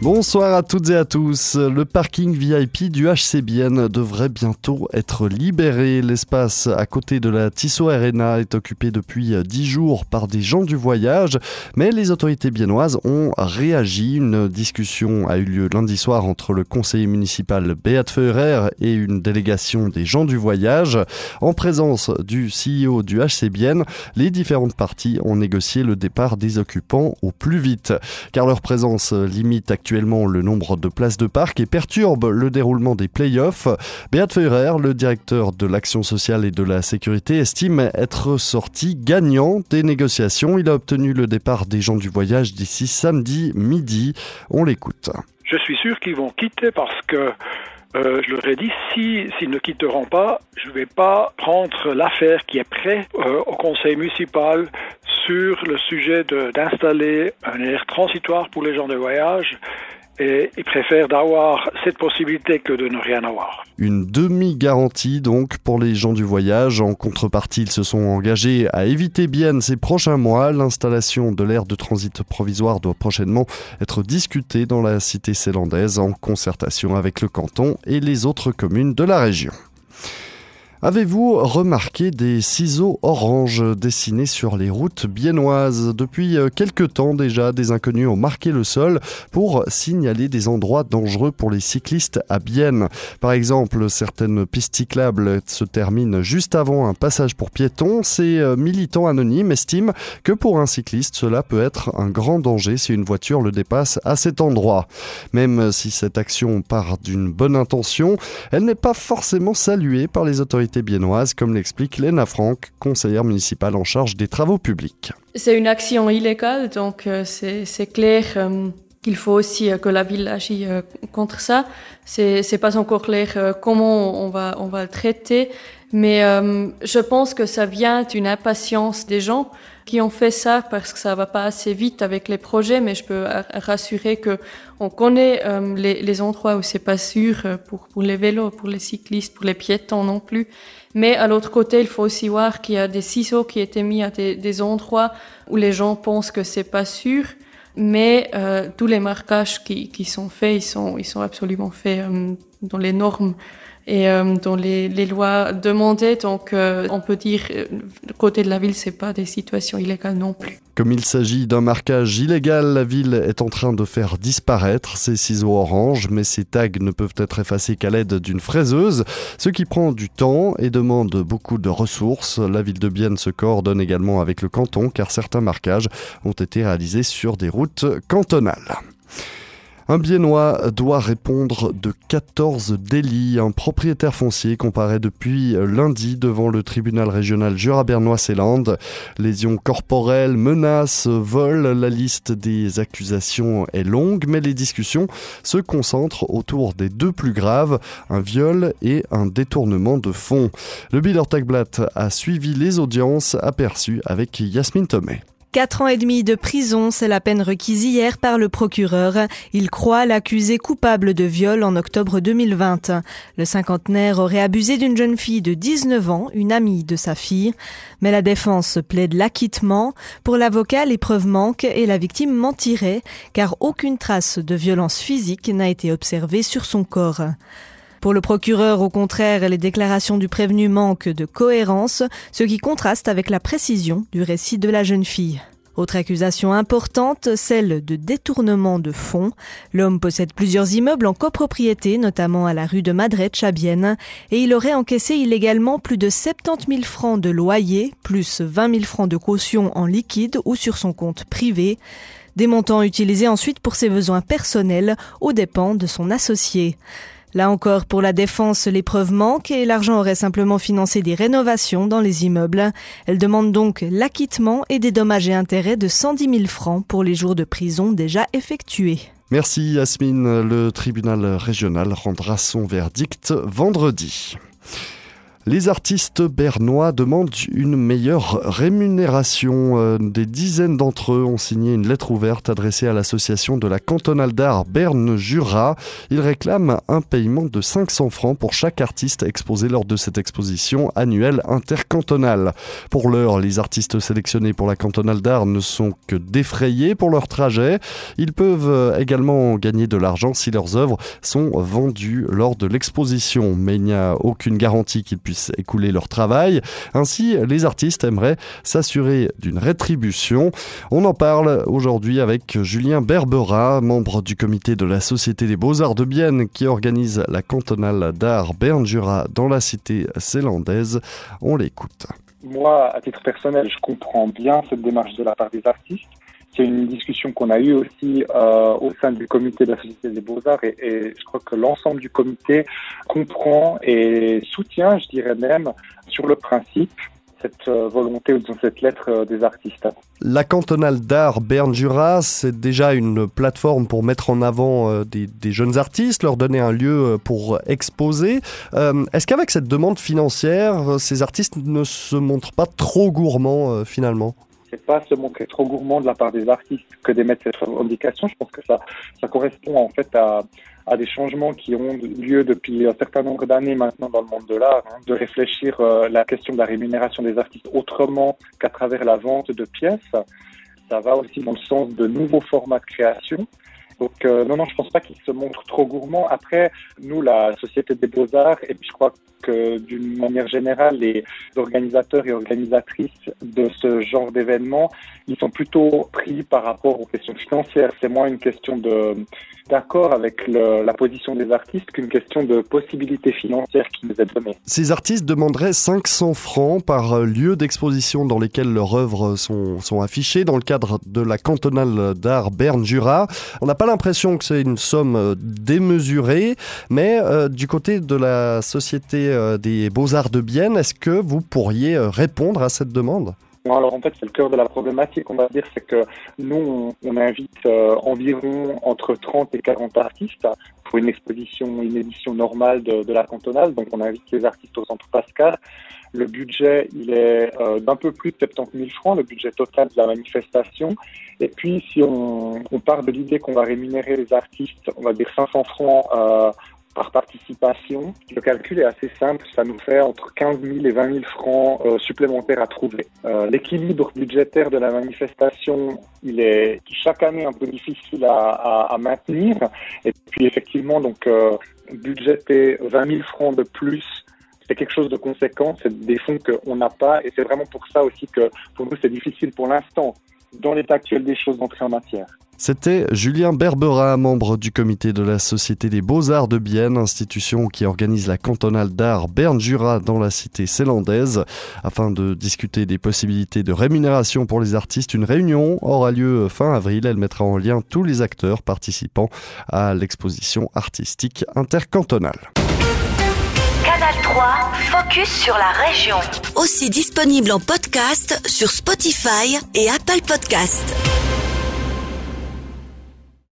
Bonsoir à toutes et à tous. Le parking VIP du HCBN devrait bientôt être libéré. L'espace à côté de la Tissot Arena est occupé depuis 10 jours par des gens du voyage, mais les autorités biennoises ont réagi. Une discussion a eu lieu lundi soir entre le conseiller municipal Beat Feurer et une délégation des gens du voyage. En présence du CEO du HCBN, les différentes parties ont négocié le départ des occupants au plus vite, car leur présence limite actuellement actuellement le nombre de places de parc et perturbe le déroulement des playoffs. Beat Feurer, le directeur de l'action sociale et de la sécurité, estime être sorti gagnant des négociations. Il a obtenu le départ des gens du voyage d'ici samedi midi. On l'écoute. Je suis sûr qu'ils vont quitter parce que euh, je leur ai dit, si s'ils ne quitteront pas, je ne vais pas prendre l'affaire qui est prête euh, au conseil municipal sur le sujet d'installer un air transitoire pour les gens de voyage et ils préfèrent d'avoir cette possibilité que de ne rien avoir. Une demi-garantie donc pour les gens du voyage. En contrepartie, ils se sont engagés à éviter bien ces prochains mois. L'installation de l'aire de transit provisoire doit prochainement être discutée dans la cité célandaise en concertation avec le canton et les autres communes de la région. Avez-vous remarqué des ciseaux orange dessinés sur les routes biennoises? Depuis euh, quelque temps déjà, des inconnus ont marqué le sol pour signaler des endroits dangereux pour les cyclistes à Bienne. Par exemple, certaines pistes cyclables se terminent juste avant un passage pour piétons. Ces euh, militants anonymes estiment que pour un cycliste, cela peut être un grand danger si une voiture le dépasse à cet endroit. Même si cette action part d'une bonne intention, elle n'est pas forcément saluée par les autorités biennoise, comme l'explique Léna Franck, conseillère municipale en charge des travaux publics. C'est une action illégale, donc euh, c'est clair euh, qu'il faut aussi euh, que la ville agisse contre ça. C'est pas encore clair comment on va, on va le traiter, mais je pense que ça vient d'une impatience des gens qui ont fait ça parce que ça va pas assez vite avec les projets, mais je peux rassurer que on connaît euh, les, les, endroits où c'est pas sûr euh, pour, pour les vélos, pour les cyclistes, pour les piétons non plus. Mais à l'autre côté, il faut aussi voir qu'il y a des ciseaux qui étaient mis à des, des endroits où les gens pensent que c'est pas sûr. Mais euh, tous les marquages qui, qui, sont faits, ils sont, ils sont absolument faits euh, dans les normes et euh, dont les, lois demandaient. Donc, euh, on peut dire, euh, côté de la ville, c'est pas des situations illégales non plus. Comme il s'agit d'un marquage illégal, la ville est en train de faire disparaître ces ciseaux orange, mais ces tags ne peuvent être effacés qu'à l'aide d'une fraiseuse, ce qui prend du temps et demande beaucoup de ressources. La ville de Bienne se coordonne également avec le canton, car certains marquages ont été réalisés sur des routes cantonales. Un Biennois doit répondre de 14 délits. Un propriétaire foncier comparaît depuis lundi devant le tribunal régional Jura-Bernois-Célande. Lésions corporelles, menaces, vol. La liste des accusations est longue, mais les discussions se concentrent autour des deux plus graves, un viol et un détournement de fonds. Le Biller Tagblatt a suivi les audiences aperçues avec Yasmine Tomé. Quatre ans et demi de prison, c'est la peine requise hier par le procureur. Il croit l'accusé coupable de viol en octobre 2020. Le cinquantenaire aurait abusé d'une jeune fille de 19 ans, une amie de sa fille. Mais la défense plaide l'acquittement. Pour l'avocat, les preuves manquent et la victime mentirait, car aucune trace de violence physique n'a été observée sur son corps. Pour le procureur, au contraire, les déclarations du prévenu manquent de cohérence, ce qui contraste avec la précision du récit de la jeune fille. Autre accusation importante, celle de détournement de fonds. L'homme possède plusieurs immeubles en copropriété, notamment à la rue de Madrid, Chabienne, et il aurait encaissé illégalement plus de 70 000 francs de loyer, plus 20 000 francs de caution en liquide ou sur son compte privé. Des montants utilisés ensuite pour ses besoins personnels aux dépens de son associé. Là encore, pour la défense, les preuves manquent et l'argent aurait simplement financé des rénovations dans les immeubles. Elle demande donc l'acquittement et des dommages et intérêts de 110 000 francs pour les jours de prison déjà effectués. Merci Yasmine. Le tribunal régional rendra son verdict vendredi. Les artistes bernois demandent une meilleure rémunération. Euh, des dizaines d'entre eux ont signé une lettre ouverte adressée à l'association de la cantonale d'art Berne-Jura. Ils réclament un paiement de 500 francs pour chaque artiste exposé lors de cette exposition annuelle intercantonale. Pour l'heure, les artistes sélectionnés pour la cantonale d'art ne sont que défrayés pour leur trajet. Ils peuvent également gagner de l'argent si leurs œuvres sont vendues lors de l'exposition, mais il n'y a aucune garantie qu'ils puissent écouler leur travail. Ainsi, les artistes aimeraient s'assurer d'une rétribution. On en parle aujourd'hui avec Julien Berbera, membre du comité de la Société des Beaux-Arts de Bienne qui organise la cantonale d'art Berne-Jura dans la cité zélandaise. On l'écoute. Moi, à titre personnel, je comprends bien cette démarche de la part des artistes. C'est une discussion qu'on a eue aussi euh, au sein du comité de la Société des Beaux-Arts et, je crois que l'ensemble du comité comprend et soutient, je dirais même, sur le principe cette euh, volonté ou cette lettre euh, des artistes. La cantonale d'art Berne-Jura, c'est déjà une plateforme pour mettre en avant des, jeunes artistes, leur donner un lieu pour exposer. Est-ce qu'avec cette demande financière, ces artistes ne se montrent pas trop gourmands finalement? Pas se montrer trop gourmand de la part des artistes que d'émettre cette revendication. Je pense que ça, ça correspond en fait à, des changements qui ont lieu depuis un certain nombre d'années maintenant dans le monde de l'art, hein, de réfléchir euh, la question de la rémunération des artistes autrement qu'à travers la vente de pièces. Ça va aussi dans le sens de nouveaux formats de création. Donc euh, non, non, je pense pas qu'il se montre trop gourmand. Après, nous, la Société des Beaux-Arts, et puis je crois que d'une manière générale, les organisateurs et organisatrices de ce genre d'événements, ils sont plutôt pris par rapport aux questions financières. C'est moins une question d'accord avec la position des artistes qu'une question de possibilité financière qui nous est donnée. Ces artistes demanderaient 500 francs par lieu d'exposition dans lesquels leurs œuvres sont, sont affichées dans le cadre de la cantonale d'art Berne-Jura. On n'a pas l'impression que c'est une somme démesurée, mais euh, du côté de la Société euh, des Beaux-Arts de Bienne, est-ce que vous pourriez répondre à cette demande? Alors en fait, c'est le cœur de la problématique, on va dire, c'est que nous, on, invite euh, environ entre 30 et 40 artistes pour une exposition, une édition normale de, la cantonale. Donc on invite les artistes au centre Pascal. Le budget, il est euh, d'un peu plus de 70 000 francs, le budget total de la manifestation. Et puis, si on, on part de l'idée qu'on va rémunérer les artistes, on va dire 500 francs euh, par participation. Le calcul est assez simple, ça nous fait entre 15 000 et 20 000 francs euh, supplémentaires à trouver. Euh, L'équilibre budgétaire de la manifestation, il est chaque année un peu difficile à, maintenir. Et puis effectivement, donc euh, budgéter 20 000 francs de plus c'est quelque chose de conséquent, c'est des fonds qu'on n'a pas, et c'est vraiment pour ça aussi que pour nous c'est difficile pour l'instant, dans l'état actuel des choses, d'entrer en matière. C'était Julien Berbera, membre du comité de la Société des Beaux-Arts de Bienne, institution qui organise la cantonale d'art Berne-Jura dans la cité zélandaise. Afin de discuter des possibilités de rémunération pour les artistes, une réunion aura lieu fin avril. Elle mettra en lien tous les acteurs participant à l'exposition artistique intercantonale. Canal 3, focus sur la région. Aussi disponible en podcast sur Spotify et Apple Podcast.